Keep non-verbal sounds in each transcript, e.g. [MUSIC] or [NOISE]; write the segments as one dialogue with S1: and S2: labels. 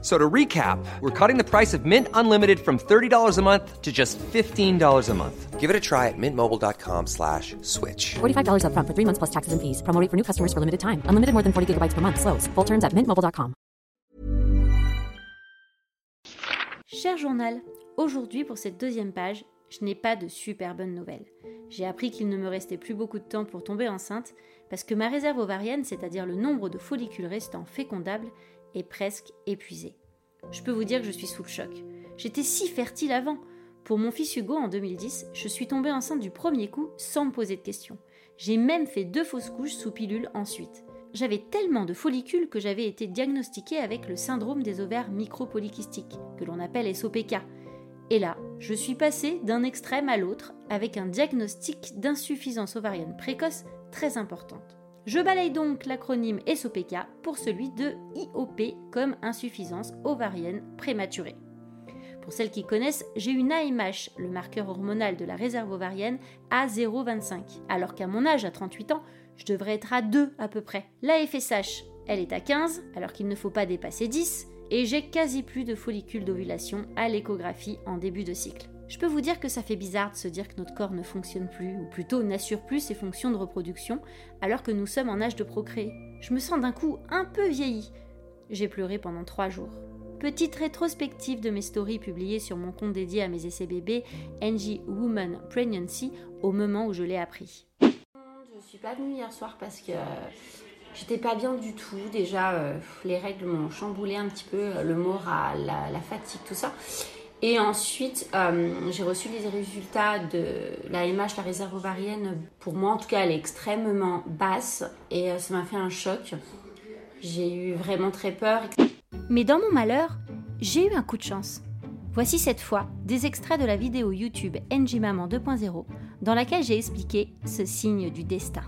S1: So to recap, we're cutting the price of Mint Unlimited from $30 a month to just $15 a month.
S2: Give it a try at mintmobile.com slash switch.
S3: $45 upfront for three months plus taxes and fees. Promo rate for new customers for limited time. Unlimited more than 40 gigabytes per month. Slows. Full terms at mintmobile.com.
S4: Cher journal, aujourd'hui pour cette deuxième page, je n'ai pas de super bonne nouvelle. J'ai appris qu'il ne me restait plus beaucoup de temps pour tomber enceinte parce que ma réserve ovarienne, c'est-à-dire le nombre de follicules restants fécondables, est presque épuisée. Je peux vous dire que je suis sous le choc. J'étais si fertile avant. Pour mon fils Hugo en 2010, je suis tombée enceinte du premier coup sans me poser de questions. J'ai même fait deux fausses couches sous pilule ensuite. J'avais tellement de follicules que j'avais été diagnostiquée avec le syndrome des ovaires micropolykystiques, que l'on appelle SOPK. Et là, je suis passée d'un extrême à l'autre avec un diagnostic d'insuffisance ovarienne précoce très importante. Je balaye donc l'acronyme SOPK pour celui de IOP comme insuffisance ovarienne prématurée. Pour celles qui connaissent, j'ai une AMH, le marqueur hormonal de la réserve ovarienne, à 0,25, alors qu'à mon âge, à 38 ans, je devrais être à 2 à peu près. La FSH, elle est à 15, alors qu'il ne faut pas dépasser 10, et j'ai quasi plus de follicules d'ovulation à l'échographie en début de cycle. Je peux vous dire que ça fait bizarre de se dire que notre corps ne fonctionne plus, ou plutôt n'assure plus ses fonctions de reproduction, alors que nous sommes en âge de procréer. Je me sens d'un coup un peu vieillie. J'ai pleuré pendant trois jours. Petite rétrospective de mes stories publiées sur mon compte dédié à mes essais bébés, NG Woman Pregnancy, au moment où je l'ai appris.
S5: Je suis pas venue hier soir parce que j'étais pas bien du tout. Déjà, euh, les règles m'ont chamboulé un petit peu, le moral, la fatigue, tout ça. Et ensuite, euh, j'ai reçu les résultats de la MH, la réserve ovarienne. Pour moi, en tout cas, elle est extrêmement basse et euh, ça m'a fait un choc. J'ai eu vraiment très peur.
S4: Mais dans mon malheur, j'ai eu un coup de chance. Voici cette fois des extraits de la vidéo YouTube NG Maman 2.0 dans laquelle j'ai expliqué ce signe du destin.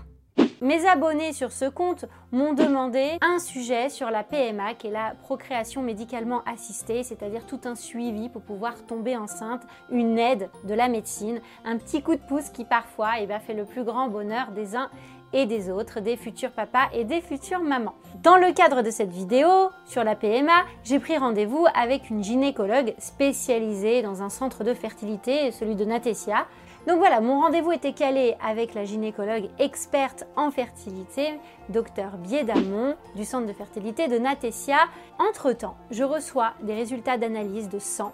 S4: Mes abonnés sur ce compte m'ont demandé un sujet sur la PMA, qui est la procréation médicalement assistée, c'est-à-dire tout un suivi pour pouvoir tomber enceinte, une aide de la médecine, un petit coup de pouce qui parfois eh bien, fait le plus grand bonheur des uns et des autres, des futurs papas et des futures mamans. Dans le cadre de cette vidéo sur la PMA, j'ai pris rendez-vous avec une gynécologue spécialisée dans un centre de fertilité, celui de Natessia. Donc voilà, mon rendez-vous était calé avec la gynécologue experte en fertilité, docteur Biedamon, du centre de fertilité de Natessia. Entre-temps, je reçois des résultats d'analyse de sang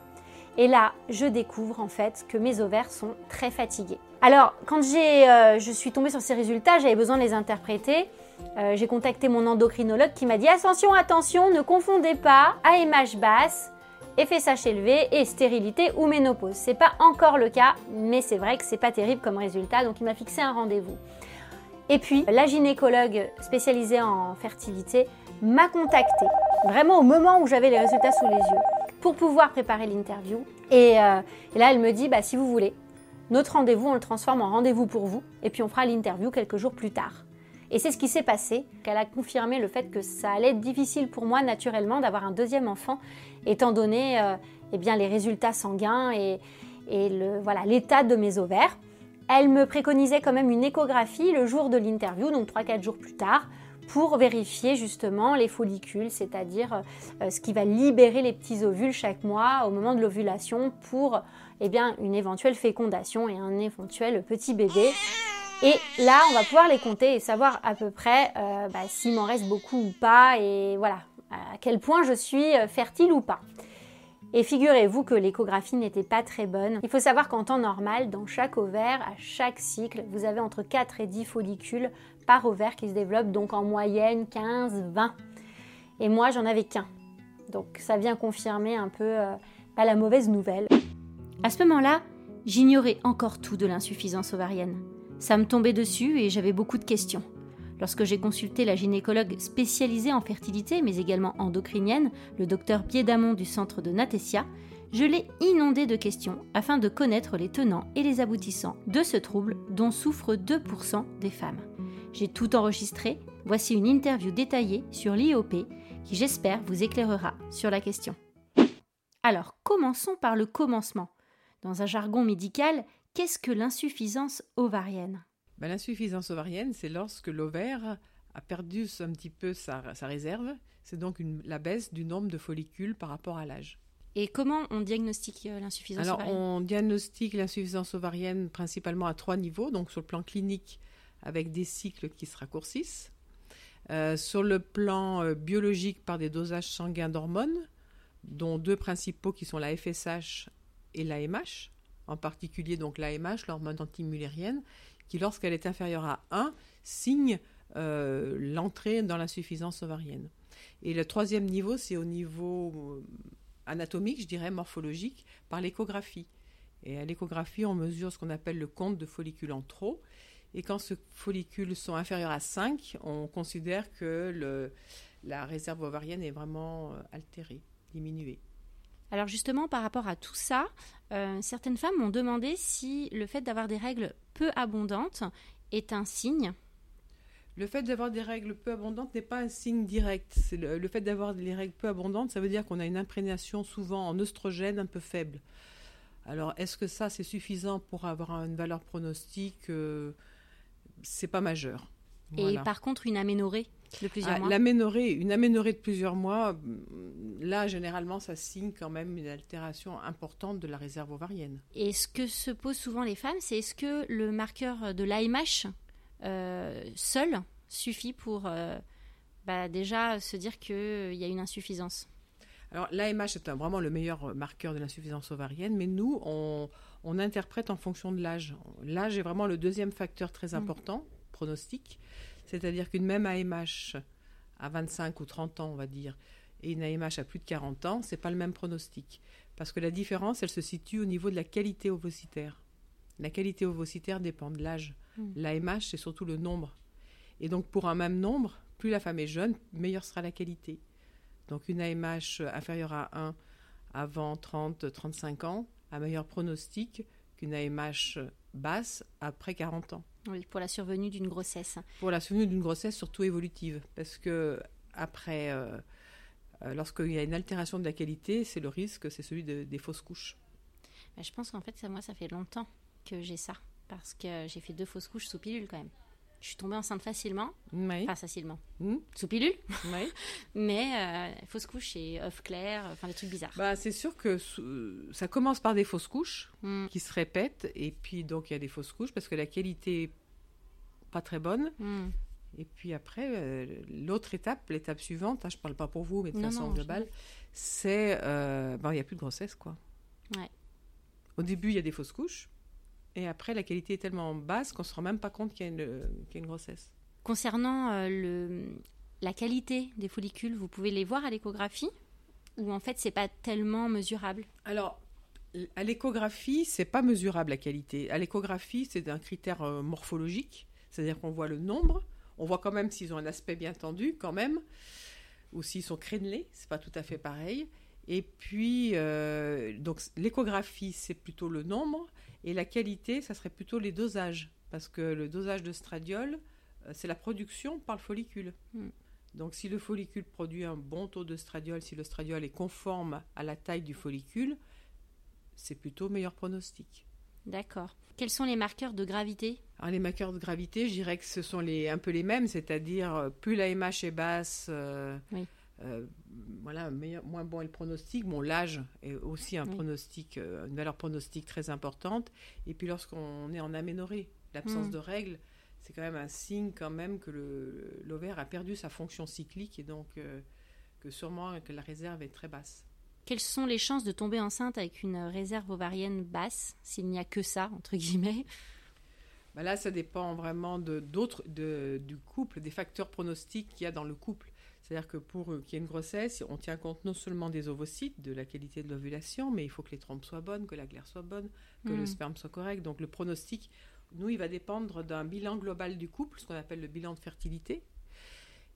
S4: et là, je découvre en fait que mes ovaires sont très fatigués. Alors, quand euh, je suis tombée sur ces résultats, j'avais besoin de les interpréter. Euh, j'ai contacté mon endocrinologue qui m'a dit attention, attention, ne confondez pas AMH basse, FSH élevé et stérilité ou ménopause. C'est pas encore le cas, mais c'est vrai que c'est pas terrible comme résultat, donc il m'a fixé un rendez-vous. Et puis, la gynécologue spécialisée en fertilité m'a contactée, vraiment au moment où j'avais les résultats sous les yeux, pour pouvoir préparer l'interview. Et, euh, et là, elle me dit, bah, si vous voulez, notre rendez-vous, on le transforme en rendez-vous pour vous, et puis on fera l'interview quelques jours plus tard. Et c'est ce qui s'est passé, qu'elle a confirmé le fait que ça allait être difficile pour moi naturellement d'avoir un deuxième enfant, étant donné euh, eh bien, les résultats sanguins et, le, voilà, l'état de mes ovaires. Elle me préconisait quand même une échographie le jour de l'interview, donc 3-4 jours plus tard, pour vérifier justement les follicules, c'est-à-dire euh, ce qui va libérer les petits ovules chaque mois au moment de l'ovulation pour eh bien, une éventuelle fécondation et un éventuel petit bébé. Et là, on va pouvoir les compter et savoir à peu près euh, bah, s'il m'en reste beaucoup ou pas et voilà, à quel point je suis euh, fertile ou pas. Et figurez-vous que l'échographie n'était pas très bonne. Il faut savoir qu'en temps normal, dans chaque ovaire, à chaque cycle, vous avez entre 4 et 10 follicules par ovaire qui se développent, donc en moyenne 15, 20. Et moi, j'en avais qu'un. Donc ça vient confirmer un peu euh, bah, la mauvaise nouvelle. À ce moment-là, j'ignorais encore tout de l'insuffisance ovarienne. Ça me tombait dessus et j'avais beaucoup de questions. Lorsque j'ai consulté la gynécologue spécialisée en fertilité, mais également endocrinienne, le docteur Piedamon du centre de Natessia, je l'ai inondé de questions afin de connaître les tenants et les aboutissants de ce trouble dont souffrent 2% des femmes. J'ai tout enregistré, voici une interview détaillée sur l'IOP qui j'espère vous éclairera sur la question. Alors, commençons par le commencement. Dans un jargon médical, qu'est-ce que l'insuffisance ovarienne?
S6: Ben, L'insuffisance ovarienne, c'est lorsque l'ovaire a perdu un petit peu sa, réserve. C'est donc la baisse du nombre de follicules par rapport à l'âge.
S4: Et comment on diagnostique euh, l'insuffisance
S6: ovarienne? Alors, on diagnostique l'insuffisance ovarienne principalement à trois niveaux. Donc, sur le plan clinique, avec des cycles qui se raccourcissent. Euh, sur le plan euh, biologique, par des dosages sanguins d'hormones, dont deux principaux qui sont la FSH et l'AMH, en particulier donc l'AMH, l'hormone antimullérienne, qui lorsqu'elle est inférieure à 1, signe l'entrée dans l'insuffisance ovarienne. Et le troisième niveau, c'est au niveau anatomique, je dirais morphologique, par l'échographie. Et à l'échographie, on mesure ce qu'on appelle le compte de follicules en trop. Et quand ces follicules sont inférieurs à 5, on considère que la réserve ovarienne est vraiment euh, altérée, diminuée.
S4: Alors justement, par rapport à tout ça, euh, certaines femmes m'ont demandé si le fait d'avoir des règles peu abondantes est un signe
S6: le fait d'avoir des règles peu abondantes n'est pas un signe direct. Le, le, fait d'avoir des règles peu abondantes, ça veut dire qu'on a une imprégnation souvent en oestrogène un peu faible. Alors, est-ce que ça, c'est suffisant pour avoir une valeur pronostique? Euh, C'est pas majeur.
S4: Et par contre, une aménorrhée de plusieurs ah, mois
S6: L'aménorrhée, une aménorrhée de plusieurs mois, là, généralement, ça signe quand même une altération importante de la réserve ovarienne.
S4: Et ce que se posent souvent les femmes, c'est est-ce que le marqueur de l'AMH euh, seul suffit pour euh, bah, déjà se dire qu'il y a une insuffisance?
S6: Alors l'AMH est vraiment le meilleur marqueur de l'insuffisance ovarienne, mais nous, on, interprète en fonction de l'âge. L'âge est vraiment le deuxième facteur très mm. important, pronostic. C'est-à-dire qu'une même AMH à 25 ou 30 ans, on va dire, et une AMH à plus de 40 ans, c'est pas le même pronostic. Parce que la différence, elle se situe au niveau de la qualité ovocitaire. La qualité ovocitaire dépend de l'âge. Hmm. L'AMH, c'est surtout le nombre. Et donc, pour un même nombre, plus la femme est jeune, meilleure sera la qualité. Donc, une AMH inférieure à 1 avant 30-35 ans a meilleur pronostic qu'une AMH basse après 40 ans.
S4: Oui, pour la survenue d'une grossesse.
S6: Pour la survenue d'une grossesse, surtout évolutive. Parce que, après, euh, euh, lorsqu'il y a une altération de la qualité, c'est le risque, c'est celui des fausses couches.
S4: Bah, je pense qu'en fait, ça, moi, ça fait longtemps que j'ai ça parce que j'ai fait deux fausses couches sous pilule quand même. Je suis tombée enceinte facilement. Oui. Enfin, facilement. Hmm. Sous pilule. Oui. [LAUGHS] Mais euh, fausse couche et œuf clair, enfin des trucs bizarres.
S6: Bah, c'est sûr que ça commence par des fausses couches hmm. qui se répètent. Et puis, donc, il y a des fausses couches parce que la qualité n'est pas très bonne. Hmm. Et puis après, euh, l'autre étape, l'étape suivante, hein, je ne parle pas pour vous, mais de façon globale, c'est. Euh, ben, il n'y a plus de grossesse, quoi. Ouais. Au début, il y a des fausses couches. Et après, la qualité est tellement basse qu'on ne se rend même pas compte qu'il y, a une grossesse.
S4: Concernant euh, le, la qualité des follicules, vous pouvez les voir à l'échographie Ou en fait, c'est pas tellement mesurable?
S6: Alors, à l'échographie, c'est pas mesurable la qualité. À l'échographie, c'est un critère euh, morphologique, c'est-à-dire qu'on voit le nombre, on voit quand même s'ils ont un aspect bien tendu, quand même, ou s'ils sont crénelés, c'est pas tout à fait pareil. Et puis, euh, donc l'échographie, c'est plutôt le nombre, et la qualité, ça serait plutôt les dosages, parce que le dosage de stradiol, euh, c'est la production par le follicule. Hmm. Donc si le follicule produit un bon taux de stradiol, si le stradiol est conforme à la taille du follicule, c'est plutôt meilleur pronostic.
S4: D'accord. Quels sont les marqueurs de gravité?
S6: Alors, Les marqueurs de gravité, je dirais que ce sont les, un peu les mêmes, c'est-à-dire euh, plus la MH est basse, euh, euh, voilà, moins bon est le pronostic. Bon, l'âge est aussi un pronostic, euh, une valeur pronostique très importante. Et puis lorsqu'on est en aménorrhée, l'absence hmm. de règles, c'est quand même un signe quand même que l'ovaire a perdu sa fonction cyclique et donc euh, que sûrement que la réserve est très basse.
S4: Quelles sont les chances de tomber enceinte avec une réserve ovarienne basse, s'il n'y a que ça, entre guillemets?
S6: Bah Là, ça dépend vraiment de, d'autres, de, du couple, des facteurs pronostiques qu'il y a dans le couple. C'est-à-dire que pour qu'il y ait une grossesse, on tient compte non seulement des ovocytes, de la qualité de l'ovulation, mais il faut que les trompes soient bonnes, que la glaire soit bonne, que le hmm. sperme soit correct. Donc le pronostic, nous, il va dépendre d'un bilan global du couple, ce qu'on appelle le bilan de fertilité.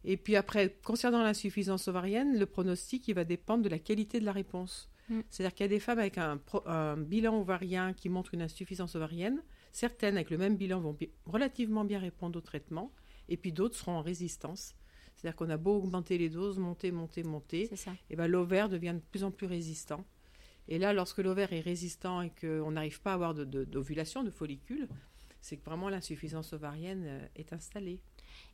S6: Et puis après, concernant l'insuffisance ovarienne, le pronostic, il va dépendre de la qualité de la réponse. Hmm. C'est-à-dire qu'il y a des femmes avec un, un, bilan ovarien qui montre une insuffisance ovarienne. Certaines avec le même bilan vont relativement bien répondre au traitement, et puis d'autres seront en résistance. C'est-à-dire qu'on a beau augmenter les doses, monter, monter, monter, et ben l'ovaire devient de plus en plus résistant. Et là, lorsque l'ovaire est résistant et qu'on n'arrive pas à avoir de- de- d'ovulation, de, follicules, c'est que vraiment l'insuffisance ovarienne euh, est installée.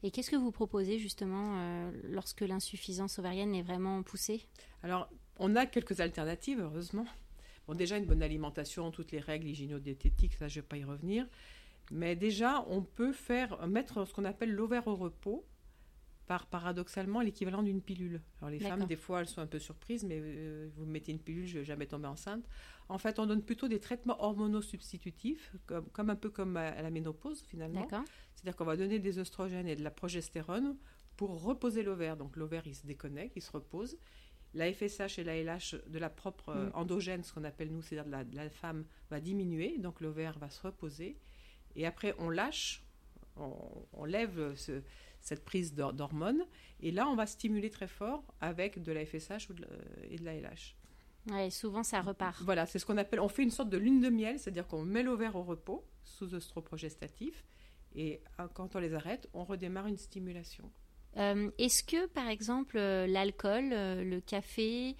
S4: Et qu'est-ce que vous proposez justement euh, lorsque l'insuffisance ovarienne est vraiment poussée?
S6: Alors, on a quelques alternatives, heureusement. Bon, déjà, une bonne alimentation, toutes les règles hygiéno-diététiques, ça, je ne vais pas y revenir. Mais déjà, on peut faire mettre ce qu'on appelle l'ovaire au repos par paradoxalement l'équivalent d'une pilule. Alors les femmes, des fois, elles sont un peu surprises, mais euh, vous mettez une pilule, je ne vais jamais tomber enceinte. En fait, on donne plutôt des traitements hormonaux substitutifs, comme, comme un peu comme à, à la ménopause finalement. C'est-à-dire qu'on va donner des oestrogènes et de la progestérone pour reposer l'ovaire. Donc l'ovaire, il se déconnecte, il se repose. La FSH et la LH de la propre euh,
S4: Mm.
S6: endogène, ce qu'on appelle nous, c'est-à-dire de la, la femme, va diminuer. Donc l'ovaire va se reposer. Et après, on lâche, on, on lève ce- cette prise d'hor- d'hormones. Et là, on va stimuler très fort avec de la FSH ou de la- et de la LH.
S4: Ouais, souvent ça repart.
S6: Voilà, c'est ce qu'on appelle, on fait une sorte de lune de miel, c'est-à-dire qu'on met l'ovaire au repos sous œstroprogestatif et euh, quand on les arrête, on redémarre une stimulation.
S4: Euh, Est-ce que, par exemple, euh, l'alcool, euh, le café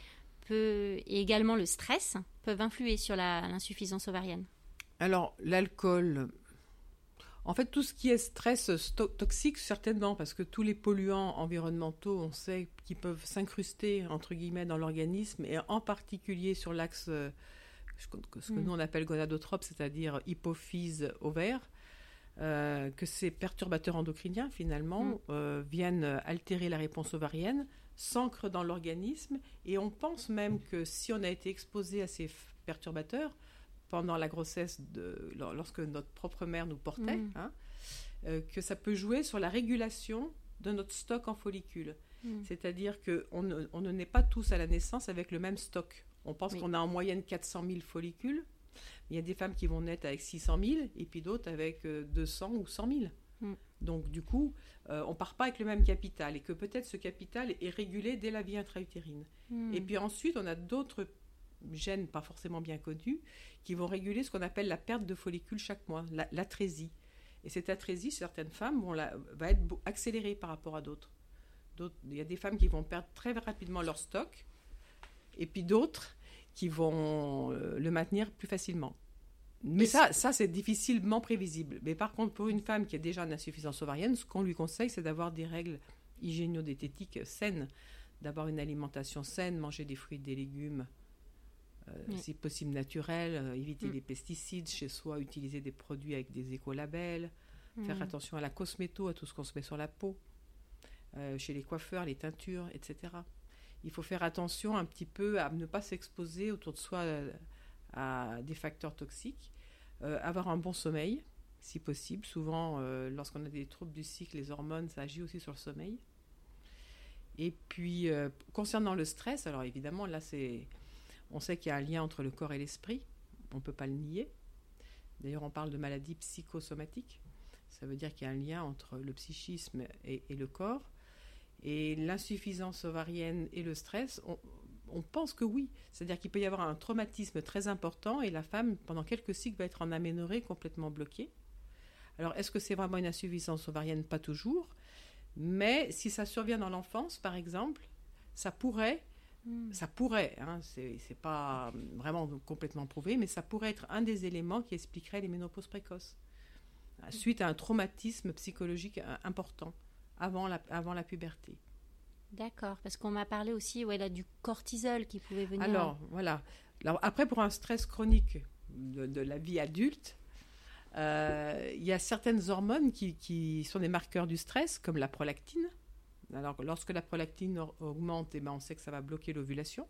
S4: peut, et également le stress peuvent influer sur l'insuffisance ovarienne?
S6: Alors, l'alcool, en fait, tout ce qui est stress toxique, certainement, parce que tous les polluants environnementaux, on sait qu'ils peuvent s'incruster, entre guillemets, dans l'organisme, et en particulier sur l'axe, euh, ce que
S4: Mm.
S6: nous on appelle gonadotrope, c'est-à-dire hypophyse ovaire, euh, que ces perturbateurs endocriniens, finalement,
S4: Mm.
S6: euh, viennent altérer la réponse ovarienne, s'ancrent dans l'organisme, et on pense même que si on a été exposé à ces perturbateurs, pendant la grossesse, de, lor- lorsque notre propre mère nous portait,
S4: Mm.
S6: hein, euh, que ça peut jouer sur la régulation de notre stock en follicules.
S4: Mm.
S6: C'est-à-dire qu'on ne, on ne naît pas tous à la naissance avec le même stock. On pense
S4: Oui.
S6: qu'on a en moyenne 400 000 follicules. Il y a des femmes qui vont naître avec 600 000 et puis d'autres avec euh, 200 ou 100 000.
S4: Mm.
S6: Donc du coup, euh, on part pas avec le même capital et que peut-être ce capital est régulé dès la vie intra-utérine. Et puis ensuite, on a d'autres gènes pas forcément bien connus qui vont réguler ce qu'on appelle la perte de follicules chaque mois, la- l'atrésie. Et cette atrésie, certaines femmes vont la- va être accélérée par rapport à d'autres. Il y a des femmes qui vont perdre très rapidement leur stock, et puis d'autres qui vont euh, le maintenir plus facilement. Mais
S4: Et
S6: ça, ça c'est difficilement prévisible. Mais par contre, pour une femme qui a déjà une insuffisance ovarienne, ce qu'on lui conseille, c'est d'avoir des règles hygiéno-diététiques saines, d'avoir une alimentation saine, manger des fruits, des légumes,
S4: Oui.
S6: si possible naturels, euh, éviter
S4: Mm.
S6: les pesticides chez soi, utiliser des produits avec des écolabels, faire
S4: Hmm.
S6: attention à la cosméto, à tout ce qu'on se met sur la peau, euh, chez les coiffeurs, les teintures, etc. Il faut faire attention un petit peu à ne pas s'exposer autour de soi euh, à des facteurs toxiques, euh, avoir un bon sommeil, si possible. Souvent, euh, lorsqu'on a des troubles du cycle, les hormones, ça agit aussi sur le sommeil. Et puis, euh, concernant le stress, alors évidemment, là, c'est, on sait qu'il y a un lien entre le corps et l'esprit. On ne peut pas le nier. D'ailleurs, on parle de maladie psychosomatique. Ça veut dire qu'il y a un lien entre le psychisme et, le corps. Et l'insuffisance ovarienne et le stress, on, on pense que oui. C'est-à-dire qu'il peut y avoir un traumatisme très important et la femme, pendant quelques cycles, va être en aménorrhée complètement bloquée. Alors, est-ce que c'est vraiment une insuffisance ovarienne? Pas toujours. Mais si ça survient dans l'enfance, par exemple, ça pourrait,
S4: Hmm.
S6: ça pourrait, hein, c'est pas vraiment complètement prouvé, mais ça pourrait être un des éléments qui expliquerait les ménopauses précoces, suite à un traumatisme psychologique euh, important avant la, avant la puberté.
S4: D'accord, parce qu'on m'a parlé aussi ouais, là, du cortisol qui pouvait venir.
S6: Alors, voilà. Alors, après, pour un stress chronique de, de la vie adulte, euh, il y a certaines hormones qui, qui sont des marqueurs du stress, comme la prolactine. Alors, lorsque la prolactine augmente, eh ben, on sait que ça va bloquer l'ovulation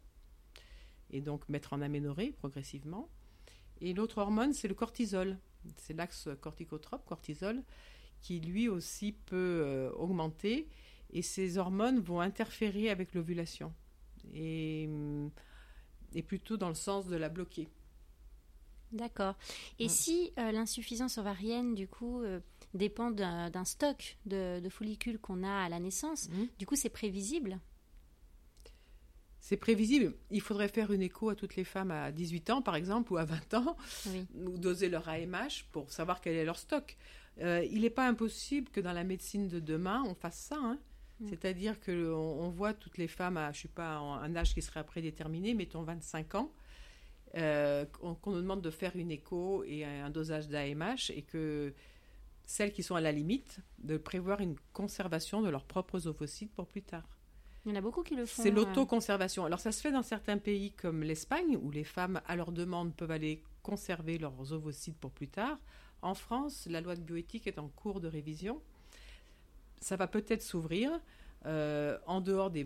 S6: et donc mettre en aménorrhée progressivement. Et l'autre hormone, c'est le cortisol. C'est l'axe corticotrope, cortisol, qui lui aussi peut euh, augmenter. Et ces hormones vont interférer avec l'ovulation. Et, et plutôt dans le sens de la bloquer.
S4: D'accord. Et
S6: Mm.
S4: si euh, l'insuffisance ovarienne, du coup, euh, dépend d'un stock de, de follicules qu'on a à la naissance,
S6: Mhm.
S4: du coup, c'est prévisible
S6: C'est prévisible. Il faudrait faire une écho à toutes les femmes à 18 ans, par exemple, ou à 20 ans,
S4: Oui.
S6: ou doser leur AMH pour savoir quel est leur stock. Euh, il n'est pas impossible que dans la médecine de demain, on fasse ça. hein. Mm. C'est-à-dire que on, voit toutes les femmes à, je sais pas, un âge qui serait prédéterminé, mettons 25 ans, euh, qu'on nous demande de faire une écho et un dosage d'AMH et que celles qui sont à la limite, de prévoir une conservation de leurs propres ovocytes pour plus tard.
S4: Il y en a beaucoup qui le font.
S6: C'est l'autoconservation. Alors ça se fait dans certains pays comme l'Espagne, où les femmes, à leur demande, peuvent aller conserver leurs ovocytes pour plus tard. En France, la loi de bioéthique est en cours de révision. Ça va peut-être s'ouvrir. Euh, en dehors des,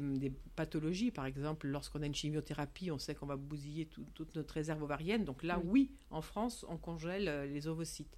S6: pathologies, par exemple, lorsqu'on a une chimiothérapie, on sait qu'on va bousiller toute notre réserve ovarienne. Donc là, oui, en France, on congèle euh, les ovocytes.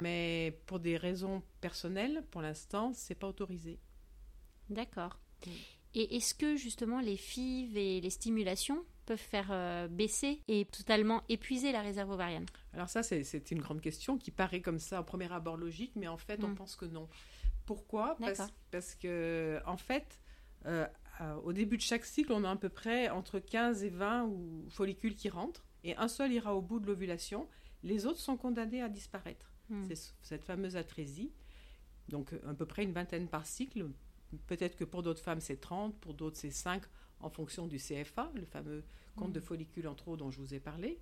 S6: Mais pour des raisons personnelles, pour l'instant, c'est pas autorisé.
S4: D'accord. Et est-ce que justement les FIV et les stimulations peuvent faire euh, baisser et totalement épuiser la réserve ovarienne?
S6: Alors ça, c'est une grande question qui paraît comme ça au premier abord logique, mais en fait, on mm. pense que non. Pourquoi? Parce, parce, que, en fait, euh, au début de chaque cycle, on a à peu près entre 15 et 20 ou follicules qui rentrent, et un seul ira au bout de l'ovulation. Les autres sont condamnés à disparaître. Mm. C'est cette fameuse atrésie. Donc, à peu près une vingtaine par cycle, Peut-être que pour d'autres femmes, c'est 30, pour d'autres, c'est 5, en fonction du CFA, le fameux compte de mm. follicules en trop dont je vous ai parlé.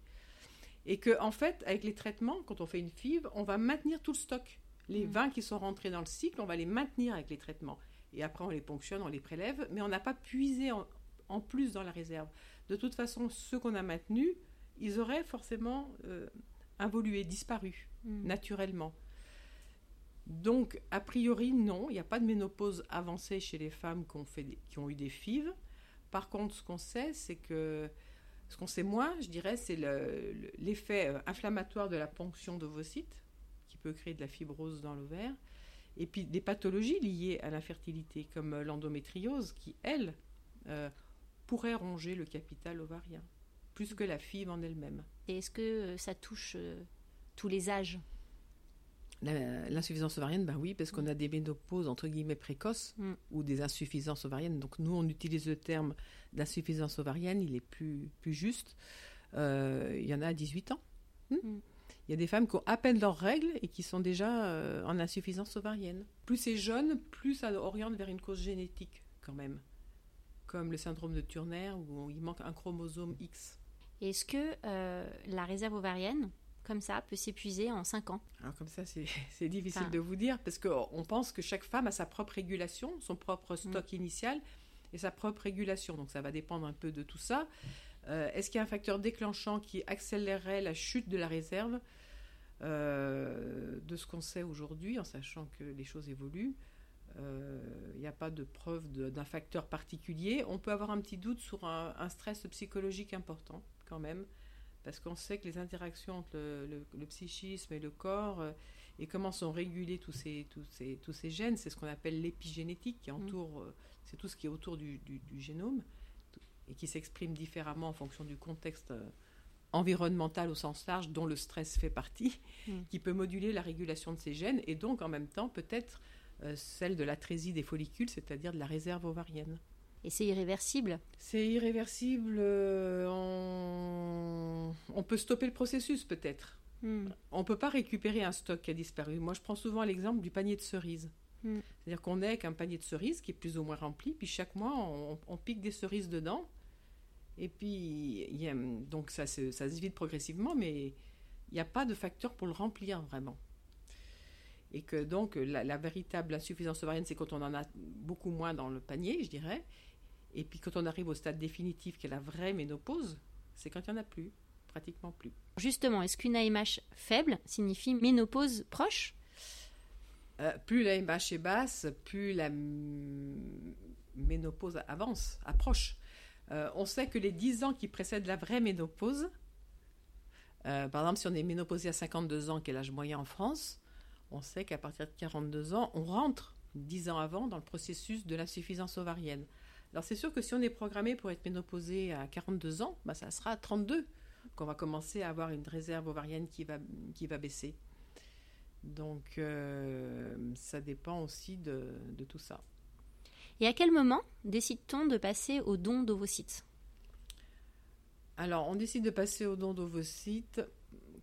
S6: Et que, en fait, avec les traitements, quand on fait une FIV, on va maintenir tout le stock. Les 20 mm. qui sont rentrés dans le cycle, on va les maintenir avec les traitements. Et après, on les ponctionne, on les prélève, mais on n'a pas puisé en, plus dans la réserve. De toute façon, ceux qu'on a maintenus, ils auraient forcément euh, involué, disparu, mm. naturellement. Donc, a priori, non, il n'y a pas de ménopause avancée chez les femmes qui ont, fait qui ont eu des FIV. Par contre, ce qu'on sait, c'est que ce qu'on sait moins, je dirais, c'est l'effet euh, inflammatoire de la ponction d'ovocytes, qui peut créer de la fibrose dans l'ovaire, et puis des pathologies liées à l'infertilité, comme euh, l'endométriose, qui, elle, euh, pourrait ronger le capital ovarien, plus que la FIV en elle-même.
S4: Et est-ce que ça touche tous les âges
S6: L'insuffisance ovarienne, ben oui, parce qu'on a des ménopauses entre guillemets précoces mm. ou des insuffisances ovariennes. Donc nous, on utilise le terme d'insuffisance ovarienne, il est plus, plus juste. Euh, il y en a à 18 ans. Hmm. Mm. Il y a des femmes qui ont à peine leurs règles et qui sont déjà euh, en insuffisance ovarienne. Plus c'est jeune, plus ça oriente vers une cause génétique quand même, comme le syndrome de Turner où il manque un chromosome X.
S4: Est-ce que euh, la réserve ovarienne, comme ça peut s'épuiser en 5 ans
S6: Alors comme ça, c'est [LAUGHS] difficile de vous dire, parce qu'on pense que chaque femme a sa propre régulation, son propre mm. stock initial et sa propre régulation. Donc ça va dépendre un peu de tout ça. Euh, est-ce qu'il y a un facteur déclenchant qui accélérerait la chute de la réserve euh, de ce qu'on sait aujourd'hui, en sachant que les choses évoluent? Euh, il n'y a pas de preuve d'un facteur particulier. On peut avoir un petit doute sur un stress psychologique important, quand même parce qu'on sait que les interactions entre le, psychisme et le corps euh, et comment sont régulés tous ces, tous ces, tous ces gènes, c'est ce qu'on appelle l'épigénétique qui mm. entoure, euh, c'est tout ce qui est autour du, du, génome et qui s'exprime différemment en fonction du contexte euh, environnemental au sens large, dont le stress fait partie, mm. [LAUGHS] qui peut moduler la régulation de ces gènes et donc en même temps peut-être celle de l'atrésie des follicules, c'est-à-dire de la réserve ovarienne.
S4: Et c'est irréversible
S6: C'est irréversible. Euh, on... peut stopper le processus peut-être. Hmm. On ne peut pas récupérer un stock qui a disparu. Moi, je prends souvent l'exemple du panier de cerises. Hmm. C'est-à-dire qu'on est avec un panier de cerises qui est plus ou moins rempli, puis chaque mois, on, pique des cerises dedans. Et puis, donc ça, ça se vide progressivement, mais il n'y a pas de facteur pour le remplir vraiment. Et que donc, la, la véritable insuffisance ovarienne, c'est quand on en a beaucoup moins dans le panier, je dirais. Et puis quand on arrive au stade définitif, qui est la vraie ménopause, c'est quand il n'y en a plus, pratiquement plus.
S4: Justement, est-ce qu'une AMH faible signifie ménopause proche?
S6: Euh, Plus l'AMH est basse, plus la ménopause avance, approche. Euh, on sait que les 10 ans qui précèdent la vraie ménopause, Euh, par exemple, si on est ménopausé à 52 ans, qui est l'âge moyen en France, on sait qu'à partir de 42 ans, on rentre 10 ans avant dans le processus de l'insuffisance ovarienne. Alors c'est sûr que si on est programmé pour être ménopausé à 42 ans, bah, ça sera à 32 qu'on va commencer à avoir une réserve ovarienne qui va, qui va baisser. Donc euh, ça dépend aussi de, de tout ça.
S4: Et à quel moment décide-t-on de passer au don d'ovocytes?
S6: Alors, on décide de passer au don d'ovocytes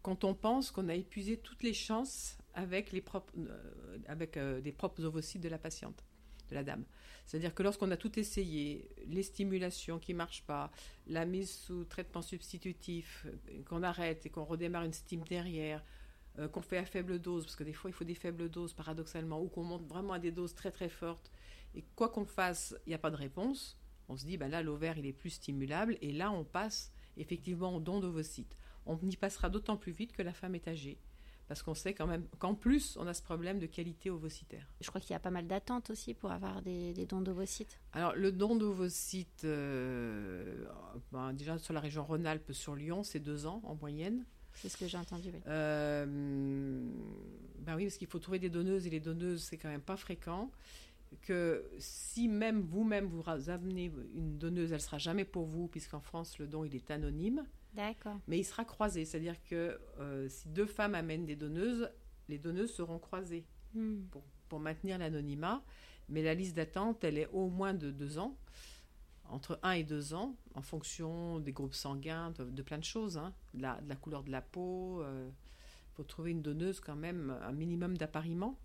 S6: quand on pense qu'on a épuisé toutes les chances avec, les propres, euh, avec euh, des propres ovocytes de la patiente, de la dame. C'est-à-dire que lorsqu'on a tout essayé, les stimulations qui ne marchent pas, la mise sous traitement substitutif, euh, qu'on arrête et qu'on redémarre une stime derrière, qu'on fait à faible dose, parce que des fois il faut des faibles doses paradoxalement, ou qu'on monte vraiment à des doses très très fortes, et quoi qu'on fasse, il n'y a pas de réponse, on se dit, ben là, l'ovaire, il est plus stimulable, et là, on passe effectivement au don d'ovocytes. On y passera d'autant plus vite que la femme est âgée. Parce qu'on sait quand même qu'en plus, on a ce problème de qualité ovocytaire.
S4: Je crois qu'il y a pas mal d'attentes aussi pour avoir des, dons d'ovocytes.
S6: Alors, le don d'ovocytes, euh, ben, déjà sur la région Rhône-Alpes, sur Lyon, c'est deux ans en moyenne.
S4: C'est ce que j'ai entendu, oui.
S6: Euh, ben oui, parce qu'il faut trouver des donneuses, et les donneuses, c'est quand même pas fréquent que si même vous-même vous amenez une donneuse, elle sera jamais pour vous, puisqu'en France, le don, il est anonyme.
S4: D'accord.
S6: Mais il sera croisé, c'est-à-dire que euh, si deux femmes amènent des donneuses, les donneuses seront croisées hmm. pour, pour, maintenir l'anonymat. Mais la liste d'attente, elle est au moins de deux ans, entre un et deux ans, en fonction des groupes sanguins, de, plein de choses, hein, de, la, de, la, couleur de la peau. Il euh, faut trouver une donneuse quand même, un minimum d'appariement.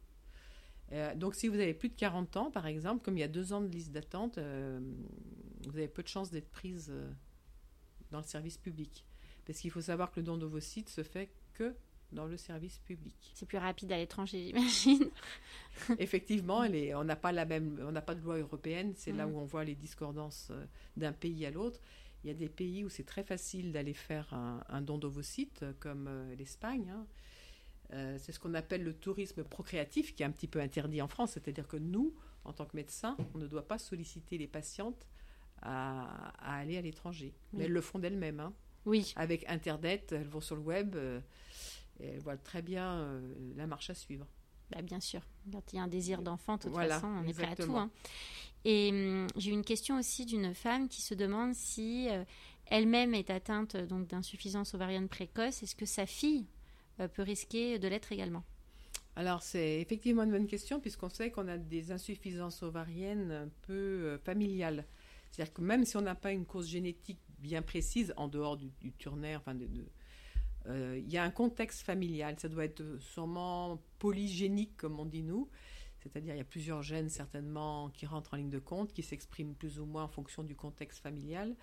S6: Euh, donc si vous avez plus de 40 ans, par exemple, comme il y a deux ans de liste d'attente, euh, vous avez peu de chances d'être prise dans le service public. Parce qu'il faut savoir que le don d'ovocytes se fait que dans le service public.
S4: C'est plus rapide à l'étranger, [LAUGHS] j'imagine. [LAUGHS]
S6: Effectivement, on n'a pas la même, on n'a pas de loi européenne. C'est là mm. où on voit les discordances d'un pays à l'autre. Il y a des pays où c'est très facile d'aller faire un, don d'ovocytes, comme l'Espagne. Hein. Euh, c'est ce qu'on appelle le tourisme procréatif, qui est un petit peu interdit en France. C'est-à-dire que nous, en tant que médecins, on ne doit pas solliciter les patientes à, aller à l'étranger. Mais elles le font d'elles-mêmes. Hein.
S4: Oui.
S6: Avec Internet, elles vont sur le web euh, et elles voient très bien euh, la marche à suivre.
S4: Bah, bien sûr. Quand il y a un désir d'enfant, de toute façon, on est prêt à tout. Hein. Et hum, j'ai eu une question aussi d'une femme qui se demande si elle-même est atteinte donc d'insuffisance ovarienne précoce. Est-ce que sa fille euh, peut risquer de l'être également?
S6: Alors c'est effectivement une bonne question puisqu'on sait qu'on a des insuffisances ovariennes un peu euh, familiales. C'est-à-dire que même si on n'a pas une cause génétique bien précise en dehors du, du turnaire, enfin de, euh, il y a un contexte familial. Ça doit être sûrement polygénique comme on dit nous. C'est-à-dire il y a plusieurs gènes certainement qui rentrent en ligne de compte, qui s'expriment plus ou moins en fonction du contexte familial.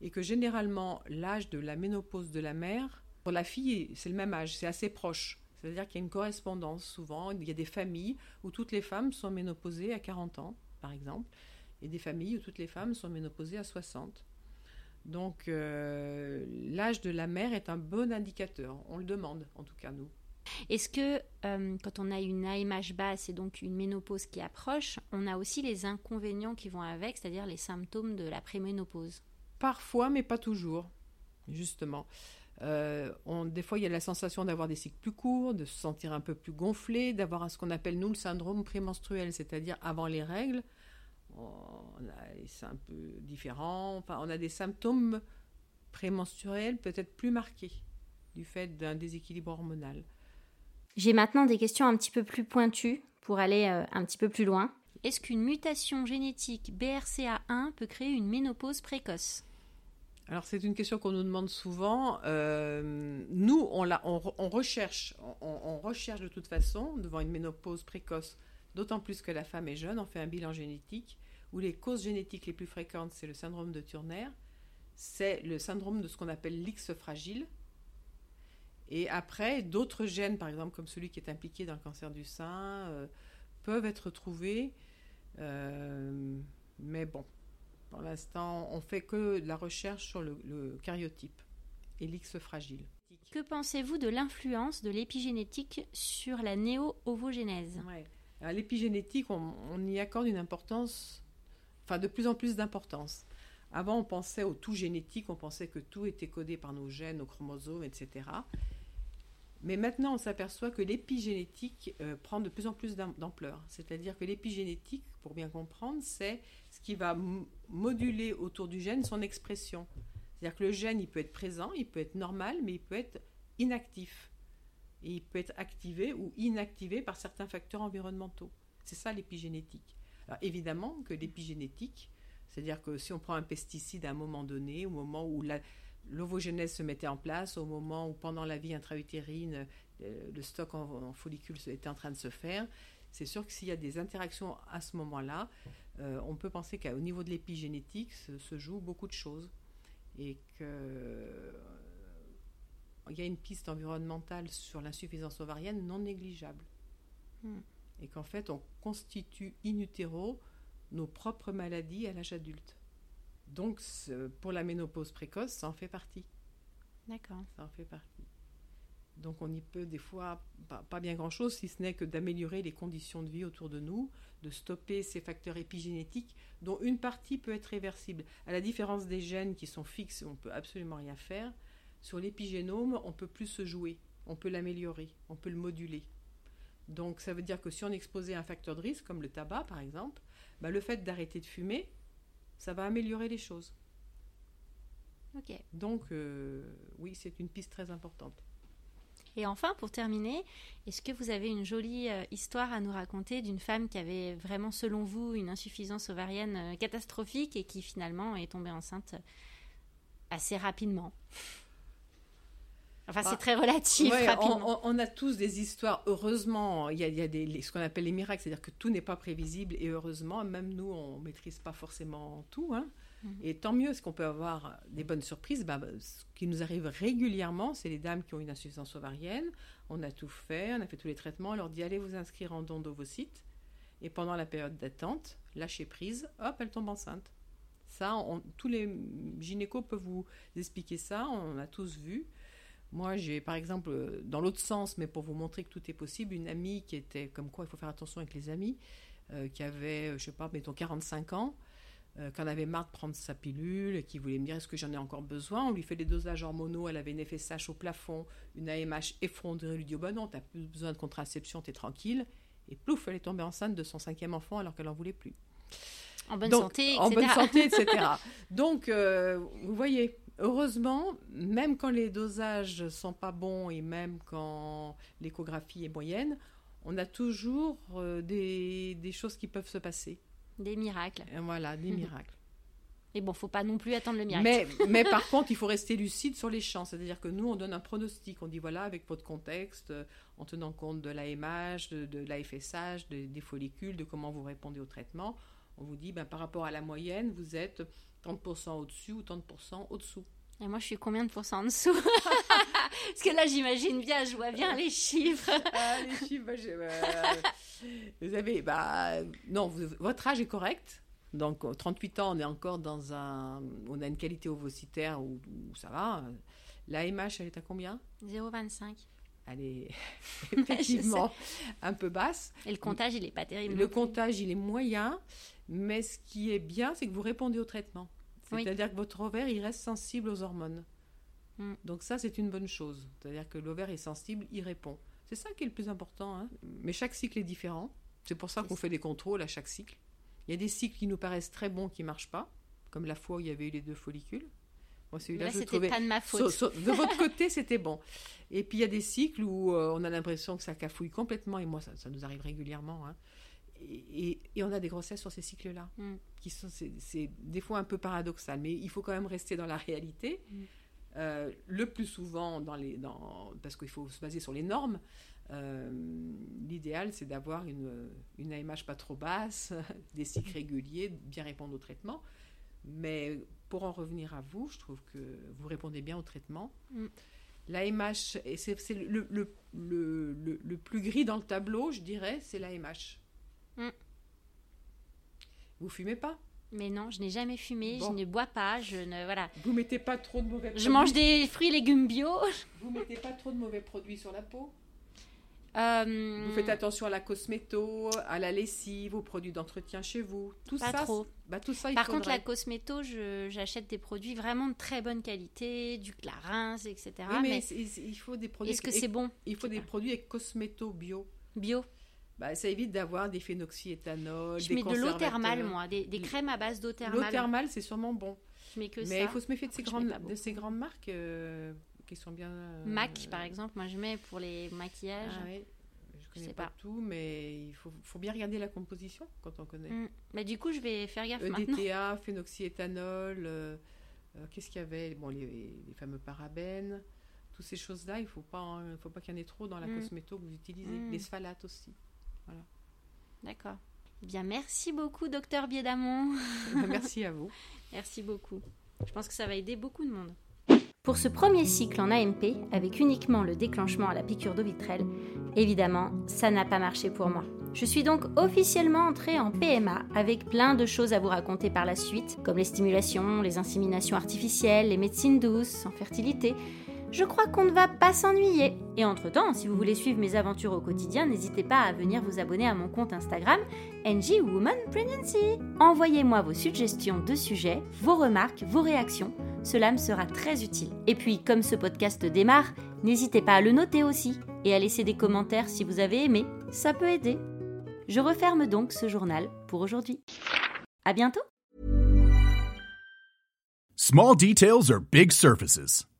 S6: Et que généralement l'âge de la ménopause de la mère pour la fille, c'est le même âge, c'est assez proche. C'est-à-dire qu'il y a une correspondance souvent. Il y a des familles où toutes les femmes sont ménopausées à 40 ans, par exemple, et des familles où toutes les femmes sont ménopausées à 60. Donc euh, l'âge de la mère est un bon indicateur. On le demande, en tout cas nous.
S4: Est-ce que euh, quand on a une AMH basse et donc une ménopause qui approche, on a aussi les inconvénients qui vont avec, c'est-à-dire les symptômes de la préménopause?
S6: Parfois, mais pas toujours, justement. Euh, des fois, il y a la sensation d'avoir des cycles plus courts, de se sentir un peu plus gonflé, d'avoir ce qu'on appelle, nous, le syndrome prémenstruel, c'est-à-dire avant les règles. C'est un peu différent. Enfin, on a des symptômes prémenstruels peut-être plus marqués du fait d'un déséquilibre hormonal.
S4: J'ai maintenant des questions un petit peu plus pointues pour aller euh, un petit peu plus loin. Est-ce qu'une mutation génétique BRCA1 peut créer une ménopause précoce?
S6: Alors c'est une question qu'on nous demande souvent. Euh, nous, on, recherche, on, recherche de toute façon devant une ménopause précoce, d'autant plus que la femme est jeune. On fait un bilan génétique où les causes génétiques les plus fréquentes, c'est le syndrome de Turner, c'est le syndrome de ce qu'on appelle l'X fragile. Et après, d'autres gènes, par exemple comme celui qui est impliqué dans le cancer du sein, euh, peuvent être trouvés. Euh, mais bon, pour l'instant, on fait que de la recherche sur le, le cariotype et l'X fragile.
S4: Que pensez-vous de l'influence de l'épigénétique sur la néo-ovogénèse?
S6: L'épigénétique, on, y accorde une importance, enfin de plus en plus d'importance. Avant, on pensait au tout génétique, on pensait que tout était codé par nos gènes, nos chromosomes, etc. Mais maintenant, on s'aperçoit que l'épigénétique euh, prend de plus en plus d'ampleur. C'est-à-dire que l'épigénétique, pour bien comprendre, c'est ce qui va moduler autour du gène son expression. C'est-à-dire que le gène, il peut être présent, il peut être normal, mais il peut être inactif. Et il peut être activé ou inactivé par certains facteurs environnementaux. C'est ça l'épigénétique. Alors évidemment que l'épigénétique, c'est-à-dire que si on prend un pesticide à un moment donné, au moment où l'ovogénèse se mettait en place, au moment où pendant la vie intra-utérine, euh, le stock en, follicules était en train de se faire, c'est sûr que s'il y a des interactions à ce moment-là, euh, on peut penser qu'au niveau de l'épigénétique se, se, joue beaucoup de choses. Et qu'il euh, y a une piste environnementale sur l'insuffisance ovarienne non négligeable. Hmm. Et qu'en fait, on constitue in utero nos propres maladies à l'âge adulte. Donc, pour la ménopause précoce, ça en fait partie.
S4: D'accord.
S6: Ça en fait partie. Donc, on y peut des fois pas, bien grand-chose, si ce n'est que d'améliorer les conditions de vie autour de nous, de stopper ces facteurs épigénétiques, dont une partie peut être réversible. À la différence des gènes qui sont fixes, on peut absolument rien faire. Sur l'épigénome, on peut plus se jouer, on peut l'améliorer, on peut le moduler. Donc, ça veut dire que si on est exposé à un facteur de risque, comme le tabac par exemple, bah, le fait d'arrêter de fumer, ça va améliorer les choses.
S4: Ok.
S6: Donc, euh, oui, c'est une piste très importante.
S4: Et enfin, pour terminer, est-ce que vous avez une jolie euh, histoire à nous raconter d'une femme qui avait vraiment, selon vous, une insuffisance ovarienne euh, catastrophique et qui finalement est tombée enceinte assez rapidement? Enfin, c'est bah, très relatif.
S6: on, a tous des histoires. Heureusement, il y a, y a des, ce qu'on appelle les miracles, c'est-à-dire que tout n'est pas prévisible. Et heureusement, même nous, on ne maîtrise pas forcément tout. Hein. Mhm. Et tant mieux, est-ce qu'on peut avoir des bonnes surprises? Bah, Ce qui nous arrive régulièrement, c'est les dames qui ont une insuffisance ovarienne. On a tout fait, on a fait tous les traitements. On leur dit allez vous inscrire en don d'ovocytes. Et pendant la période d'attente, lâchez prise, hop, elle tombe enceinte. Ça, tous les gynécos peuvent vous expliquer ça, on a tous vu. Moi, j'ai par exemple, euh, dans l'autre sens, mais pour vous montrer que tout est possible, une amie qui était, comme quoi il faut faire attention avec les amis, euh, qui avait, euh, je sais pas, mettons 45 ans, euh, quand avait marre de prendre sa pilule et qui voulait me dire est-ce que j'en ai encore besoin, on lui fait des dosages hormonaux, elle avait une FSH au plafond, une AMH effondrée, on lui dit oh ben non, t'as plus besoin de contraception, t'es tranquille. Et plouf, elle est tombée enceinte de son cinquième enfant alors qu'elle n'en voulait plus.
S4: En bonne santé, etc.
S6: En bonne santé, etc. [LAUGHS] Donc, vous voyez, Heureusement, même quand les dosages sont pas bons et même quand l'échographie est moyenne, on a toujours euh, des, choses qui peuvent se passer.
S4: Des miracles.
S6: voilà, des [LAUGHS] miracles.
S4: Mais bon, faut pas non plus attendre le miracle.
S6: Mais, [LAUGHS] mais par contre, il faut rester lucide sur les champs. C'est-à-dire que nous, on donne un pronostic. On dit, voilà, avec votre contexte, en tenant compte de l'AMH, de, de l'AFSH, des follicules, de comment vous répondez au traitement, on vous dit, ben, par rapport à la moyenne, vous êtes 30% au-dessus ou 30% au-dessous.
S4: Et moi, je suis combien de pourcents en dessous? [LAUGHS] Parce que là, j'imagine bien, je vois bien les chiffres. [LAUGHS]
S6: ah, les chiffres, vous avez, bah, non, votre âge est correct. Donc, 38 ans, on est encore dans un, on a une qualité ovocitaire où, ça va. La MH, elle est à combien?
S4: 0,25
S6: elle est [LAUGHS] [LAUGHS] effectivement un peu basse.
S4: Et le comptage, il n'est pas terrible.
S6: Le comptage, il est moyen, mais ce qui est bien, c'est que vous répondez au traitement. C'est-à-dire que votre ovaire, il reste sensible aux hormones. Mm. Donc ça, c'est une bonne chose. C'est-à-dire que l'ovaire est sensible, il répond. C'est ça qui est le plus important. Hein. Mais chaque cycle est différent. C'est pour ça qu'on fait des contrôles à chaque cycle. Il y a des cycles qui nous paraissent très bons qui ne marchent pas, comme la fois où il y avait eu les deux follicules.
S4: Moi, celui-là, je trouvais. pas de ma faute.
S6: de votre côté, c'était bon. [LAUGHS] Et puis, il y a des cycles où euh, on a l'impression que ça cafouille complètement, et moi, ça, ça nous arrive régulièrement. Hein et, on a des grossesses sur ces cycles-là, mm. qui sont c'est des fois un peu paradoxal, mais il faut quand même rester dans la réalité. Mm. Euh, le plus souvent, dans les, dans, parce qu'il faut se baser sur les normes, euh, l'idéal c'est d'avoir une, une AMH pas trop basse, [LAUGHS] des cycles réguliers, bien répondre au traitement. Mais pour en revenir à vous, je trouve que vous répondez bien au traitement. Mm. L'AMH, c'est le, le, le, le, plus gris dans le tableau, je dirais, c'est l'AMH. Mm. Vous fumez pas?
S4: Mais non, je n'ai jamais fumé, je ne bois pas, je ne voilà.
S6: Vous mettez pas trop de mauvais produits.
S4: Je mange des fruits et légumes bio.
S6: Vous mettez pas trop de mauvais produits sur la peau?
S5: Euh,
S6: Vous faites attention à la cosméto, à la lessive, aux produits d'entretien chez vous. Tout
S5: Pas
S6: ça,
S5: trop.
S6: Bah, tout ça, il
S5: Par contre, la cosméto, j'achète des produits vraiment de très bonne qualité, du Clarins, etc.
S6: Oui, mais,
S5: mais
S6: il faut des produits.
S5: est-ce que c'est bon
S6: Il faut des produits avec cosméto bio.
S5: bio?
S6: Bah, ça évite d'avoir des phénoxyéthanol,
S5: Je
S6: des
S5: mets de l'eau thermale, moi, des, des crèmes à base d'eau
S6: L'eau
S5: thermale.
S6: thermale, c'est sûrement bon.
S5: Je mets que
S6: Mais
S5: ça.
S6: il faut se méfier de ces, grandes, de ces grandes marques euh, qui sont bien. euh,
S5: MAC, par exemple, moi je mets pour les maquillages.
S6: Ah ouais. Je connais pas,
S5: pas.
S6: tout, mais il faut, faut bien regarder la composition quand on connaît.
S5: Mm. Mais du coup, je vais faire gaffe maintenant.
S6: EDTA, phénoxyéthanol, euh, euh, qu'est-ce qu'il y avait? Bon, les, les fameux parabènes, toutes ces choses-là, il ne faut pas, faut pas qu'il y en ait trop dans la
S5: Mm.
S6: cosméto que vous utilisez.
S5: Mm.
S6: Les sphalates aussi.
S5: D'accord. Eh Bien, merci beaucoup, docteur Biedamon.
S6: Merci à vous. [LAUGHS]
S5: merci beaucoup. Je pense que ça va aider beaucoup de monde.
S4: Pour ce premier cycle en AMP, avec uniquement le déclenchement à la piqûre d'eau vitrelle, évidemment, ça n'a pas marché pour moi. Je suis donc officiellement entrée en PMA avec plein de choses à vous raconter par la suite, comme les stimulations, les inséminations artificielles, les médecines douces, en fertilité. Je crois qu'on ne va pas s'ennuyer. Et entre-temps, si vous voulez suivre mes aventures au quotidien, n'hésitez pas à venir vous abonner à mon compte Instagram NG Woman. Envoyez-moi vos suggestions de sujets, vos remarques, vos réactions. Cela me sera très utile. Et puis, comme ce podcast démarre, n'hésitez pas à le noter aussi et à laisser des commentaires si vous avez aimé. Ça peut aider. Je referme donc ce journal pour aujourd'hui. À bientôt!
S7: Small details are big surfaces.